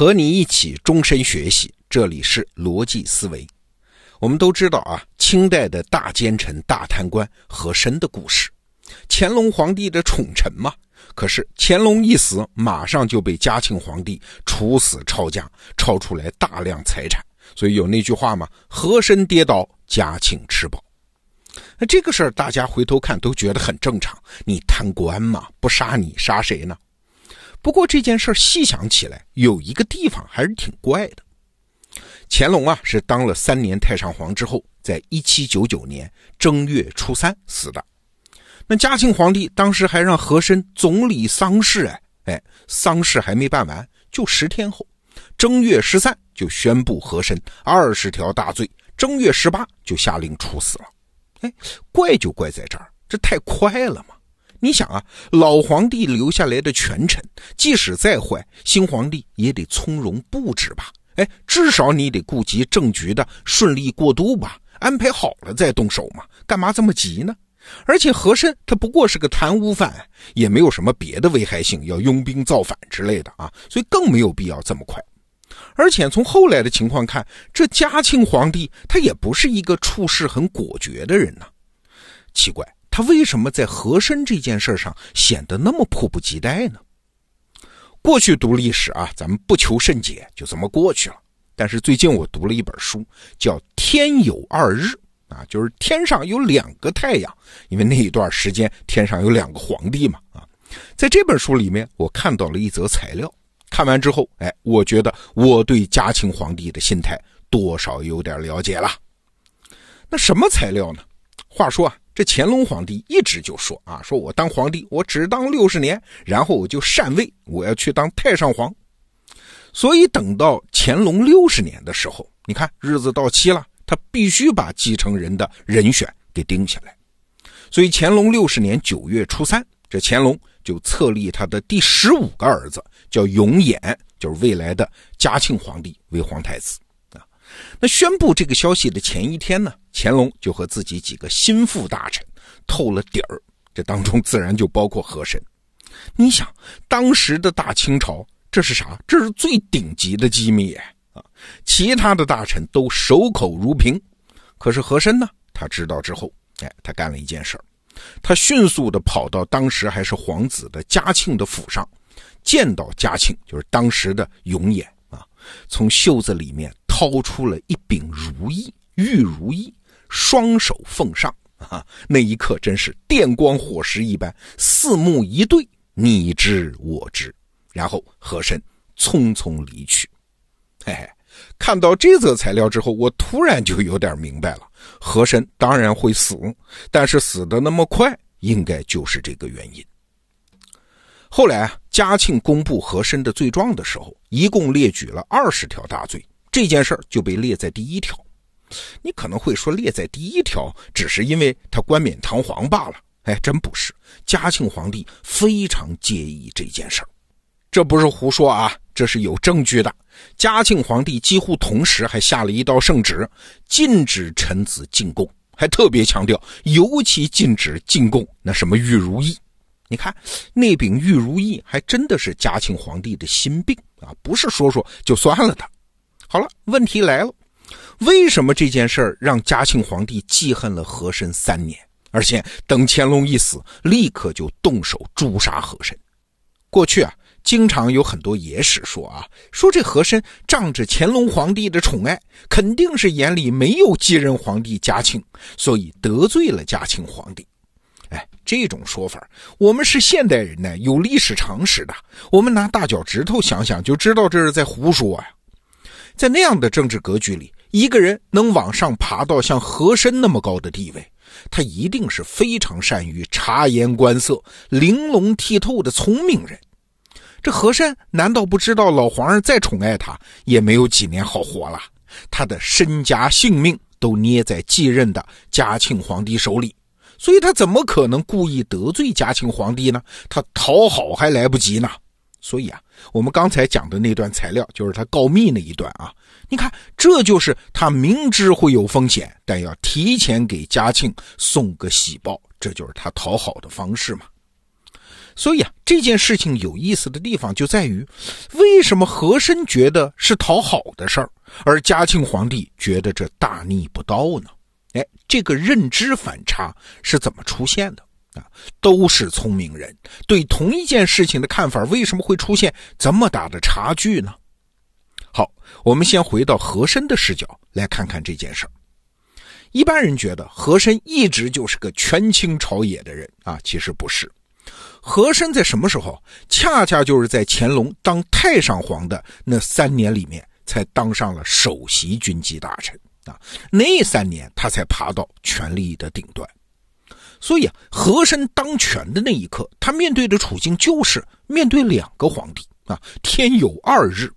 和你一起终身学习，这里是逻辑思维。我们都知道啊，清代的大奸臣、大贪官和珅的故事，乾隆皇帝的宠臣嘛。可是乾隆一死，马上就被嘉庆皇帝处死抄家，抄出来大量财产。所以有那句话嘛：“和珅跌倒，嘉庆吃饱。”那这个事儿大家回头看都觉得很正常。你贪官嘛，不杀你杀谁呢？不过这件事细想起来，有一个地方还是挺怪的。乾隆啊，是当了三年太上皇之后，在一七九九年正月初三死的。那嘉庆皇帝当时还让和珅总理丧事，哎哎，丧事还没办完，就十天后，正月十三就宣布和珅二十条大罪，正月十八就下令处死了。哎，怪就怪在这儿，这太快了嘛。你想啊，老皇帝留下来的权臣，即使再坏，新皇帝也得从容布置吧？哎，至少你得顾及政局的顺利过渡吧？安排好了再动手嘛？干嘛这么急呢？而且和珅他不过是个贪污犯，也没有什么别的危害性，要拥兵造反之类的啊，所以更没有必要这么快。而且从后来的情况看，这嘉庆皇帝他也不是一个处事很果决的人呐，奇怪。为什么在和珅这件事上显得那么迫不及待呢？过去读历史啊，咱们不求甚解，就这么过去了。但是最近我读了一本书，叫《天有二日》啊，就是天上有两个太阳，因为那一段时间天上有两个皇帝嘛啊。在这本书里面，我看到了一则材料，看完之后，哎，我觉得我对嘉庆皇帝的心态多少有点了解了。那什么材料呢？话说。这乾隆皇帝一直就说啊，说我当皇帝，我只当六十年，然后我就禅位，我要去当太上皇。所以等到乾隆六十年的时候，你看日子到期了，他必须把继承人的人选给定下来。所以乾隆六十年九月初三，这乾隆就册立他的第十五个儿子，叫永琰，就是未来的嘉庆皇帝为皇太子。那宣布这个消息的前一天呢，乾隆就和自己几个心腹大臣透了底儿，这当中自然就包括和珅。你想，当时的大清朝，这是啥？这是最顶级的机密啊！其他的大臣都守口如瓶，可是和珅呢？他知道之后，哎，他干了一件事儿，他迅速的跑到当时还是皇子的嘉庆的府上，见到嘉庆，就是当时的永琰啊，从袖子里面。掏出了一柄如意玉如意，双手奉上啊！那一刻真是电光火石一般，四目一对，你知我知。然后和珅匆匆离去。嘿嘿，看到这则材料之后，我突然就有点明白了：和珅当然会死，但是死的那么快，应该就是这个原因。后来啊，嘉庆公布和珅的罪状的时候，一共列举了二十条大罪。这件事儿就被列在第一条，你可能会说列在第一条只是因为他冠冕堂皇罢了，哎，真不是。嘉庆皇帝非常介意这件事儿，这不是胡说啊，这是有证据的。嘉庆皇帝几乎同时还下了一道圣旨，禁止臣子进贡，还特别强调，尤其禁止进贡那什么玉如意。你看那柄玉如意，还真的是嘉庆皇帝的心病啊，不是说说就算了的。好了，问题来了，为什么这件事儿让嘉庆皇帝记恨了和珅三年，而且等乾隆一死，立刻就动手诛杀和珅？过去啊，经常有很多野史说啊，说这和珅仗着乾隆皇帝的宠爱，肯定是眼里没有继任皇帝嘉庆，所以得罪了嘉庆皇帝。哎，这种说法，我们是现代人呢，有历史常识的，我们拿大脚趾头想想就知道这是在胡说呀。在那样的政治格局里，一个人能往上爬到像和珅那么高的地位，他一定是非常善于察言观色、玲珑剔透的聪明人。这和珅难道不知道老皇上再宠爱他，也没有几年好活了？他的身家性命都捏在继任的嘉庆皇帝手里，所以他怎么可能故意得罪嘉庆皇帝呢？他讨好还来不及呢。所以啊，我们刚才讲的那段材料，就是他告密那一段啊。你看，这就是他明知会有风险，但要提前给嘉庆送个喜报，这就是他讨好的方式嘛。所以啊，这件事情有意思的地方就在于，为什么和珅觉得是讨好的事儿，而嘉庆皇帝觉得这大逆不道呢？哎，这个认知反差是怎么出现的啊？都是聪明人，对同一件事情的看法为什么会出现这么大的差距呢？好，我们先回到和珅的视角来看看这件事儿。一般人觉得和珅一直就是个权倾朝野的人啊，其实不是。和珅在什么时候？恰恰就是在乾隆当太上皇的那三年里面，才当上了首席军机大臣啊。那三年他才爬到权力的顶端。所以啊，和珅当权的那一刻，他面对的处境就是面对两个皇帝啊，天有二日。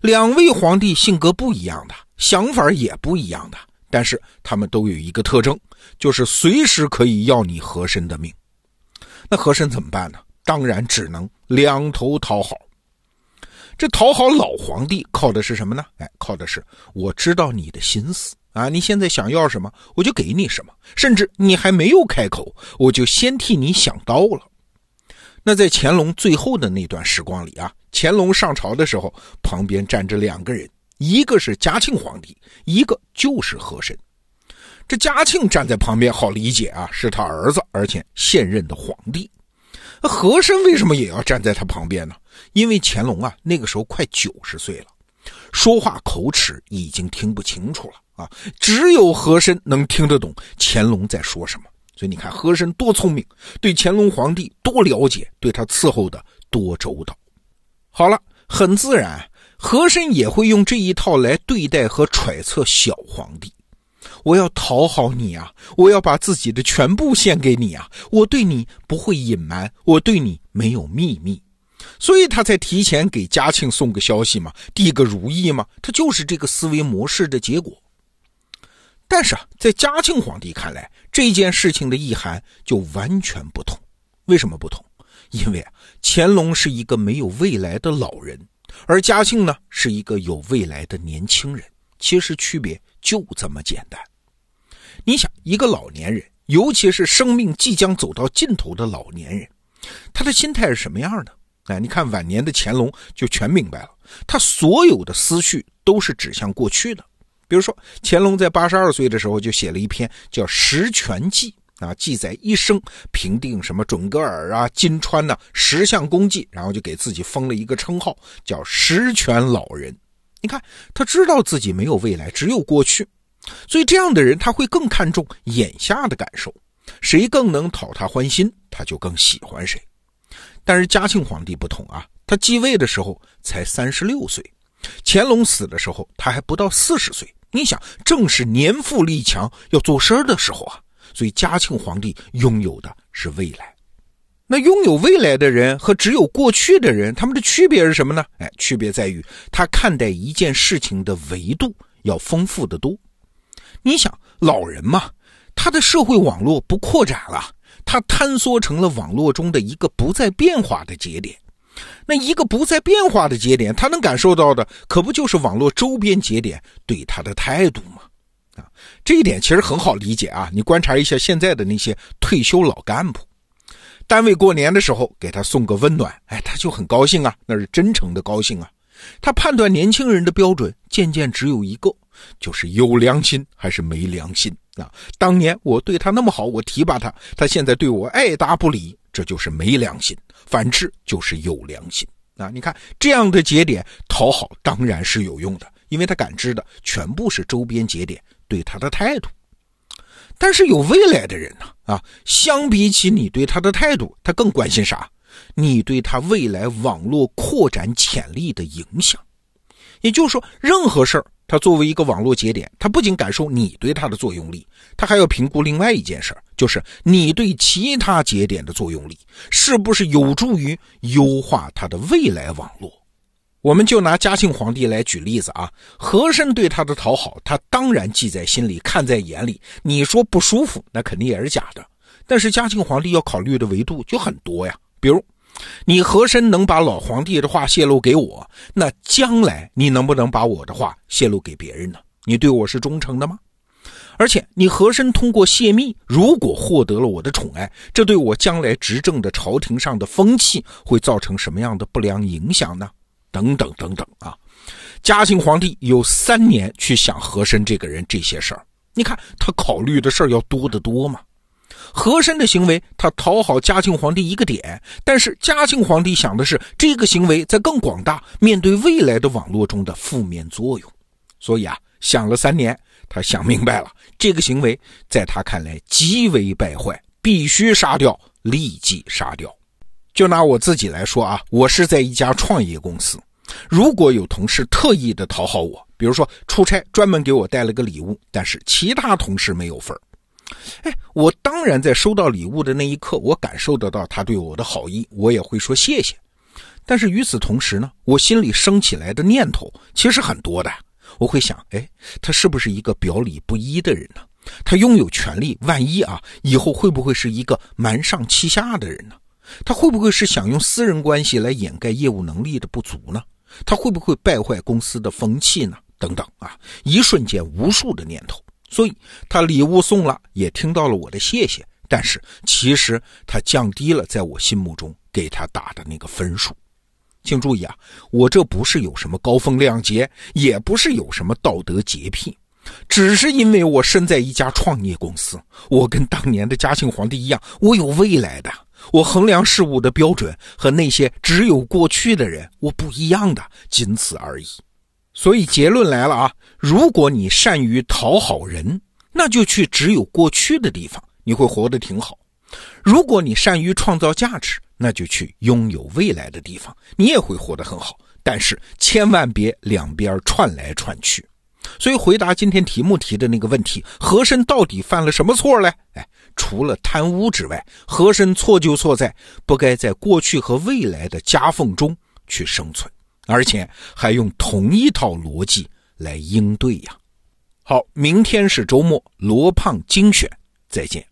两位皇帝性格不一样的，想法也不一样的，但是他们都有一个特征，就是随时可以要你和珅的命。那和珅怎么办呢？当然只能两头讨好。这讨好老皇帝靠的是什么呢？哎，靠的是我知道你的心思啊！你现在想要什么，我就给你什么，甚至你还没有开口，我就先替你想到了。那在乾隆最后的那段时光里啊。乾隆上朝的时候，旁边站着两个人，一个是嘉庆皇帝，一个就是和珅。这嘉庆站在旁边好理解啊，是他儿子，而且现任的皇帝。那和珅为什么也要站在他旁边呢？因为乾隆啊，那个时候快九十岁了，说话口齿已经听不清楚了啊，只有和珅能听得懂乾隆在说什么。所以你看，和珅多聪明，对乾隆皇帝多了解，对他伺候的多周到。好了，很自然，和珅也会用这一套来对待和揣测小皇帝。我要讨好你啊，我要把自己的全部献给你啊，我对你不会隐瞒，我对你没有秘密，所以他才提前给嘉庆送个消息嘛，递个如意嘛，他就是这个思维模式的结果。但是啊，在嘉庆皇帝看来，这件事情的意涵就完全不同。为什么不同？因为啊，乾隆是一个没有未来的老人，而嘉庆呢是一个有未来的年轻人。其实区别就这么简单。你想，一个老年人，尤其是生命即将走到尽头的老年人，他的心态是什么样的？哎，你看晚年的乾隆就全明白了，他所有的思绪都是指向过去的。比如说，乾隆在八十二岁的时候就写了一篇叫《十全记》。啊，记载一生平定什么准噶尔啊、金川呐十项功绩，然后就给自己封了一个称号，叫十全老人。你看，他知道自己没有未来，只有过去，所以这样的人他会更看重眼下的感受，谁更能讨他欢心，他就更喜欢谁。但是嘉庆皇帝不同啊，他继位的时候才三十六岁，乾隆死的时候他还不到四十岁。你想，正是年富力强要做事儿的时候啊。所以嘉庆皇帝拥有的是未来，那拥有未来的人和只有过去的人，他们的区别是什么呢？哎，区别在于他看待一件事情的维度要丰富的多。你想，老人嘛，他的社会网络不扩展了，他坍缩成了网络中的一个不再变化的节点。那一个不再变化的节点，他能感受到的，可不就是网络周边节点对他的态度吗？啊，这一点其实很好理解啊！你观察一下现在的那些退休老干部，单位过年的时候给他送个温暖，哎，他就很高兴啊，那是真诚的高兴啊。他判断年轻人的标准渐渐只有一个，就是有良心还是没良心啊。当年我对他那么好，我提拔他，他现在对我爱答不理，这就是没良心；反之就是有良心啊。你看这样的节点讨好当然是有用的，因为他感知的全部是周边节点。对他的态度，但是有未来的人呢？啊，相比起你对他的态度，他更关心啥？你对他未来网络扩展潜力的影响。也就是说，任何事儿，他作为一个网络节点，他不仅感受你对他的作用力，他还要评估另外一件事儿，就是你对其他节点的作用力是不是有助于优化他的未来网络。我们就拿嘉庆皇帝来举例子啊，和珅对他的讨好，他当然记在心里，看在眼里。你说不舒服，那肯定也是假的。但是嘉庆皇帝要考虑的维度就很多呀，比如，你和珅能把老皇帝的话泄露给我，那将来你能不能把我的话泄露给别人呢？你对我是忠诚的吗？而且你和珅通过泄密，如果获得了我的宠爱，这对我将来执政的朝廷上的风气会造成什么样的不良影响呢？等等等等啊！嘉庆皇帝有三年去想和珅这个人这些事儿，你看他考虑的事儿要多得多嘛。和珅的行为，他讨好嘉庆皇帝一个点，但是嘉庆皇帝想的是这个行为在更广大面对未来的网络中的负面作用，所以啊，想了三年，他想明白了，这个行为在他看来极为败坏，必须杀掉，立即杀掉。就拿我自己来说啊，我是在一家创业公司。如果有同事特意的讨好我，比如说出差专门给我带了个礼物，但是其他同事没有份儿，哎，我当然在收到礼物的那一刻，我感受得到他对我的好意，我也会说谢谢。但是与此同时呢，我心里升起来的念头其实很多的。我会想，哎，他是不是一个表里不一的人呢？他拥有权利，万一啊，以后会不会是一个瞒上欺下的人呢？他会不会是想用私人关系来掩盖业务能力的不足呢？他会不会败坏公司的风气呢？等等啊，一瞬间无数的念头。所以他礼物送了，也听到了我的谢谢，但是其实他降低了在我心目中给他打的那个分数。请注意啊，我这不是有什么高风亮节，也不是有什么道德洁癖，只是因为我身在一家创业公司，我跟当年的嘉庆皇帝一样，我有未来的。我衡量事物的标准和那些只有过去的人我不一样的，仅此而已。所以结论来了啊！如果你善于讨好人，那就去只有过去的地方，你会活得挺好；如果你善于创造价值，那就去拥有未来的地方，你也会活得很好。但是千万别两边串来串去。所以回答今天题目提的那个问题：和珅到底犯了什么错嘞？哎。除了贪污之外，和珅错就错在不该在过去和未来的夹缝中去生存，而且还用同一套逻辑来应对呀。好，明天是周末，罗胖精选，再见。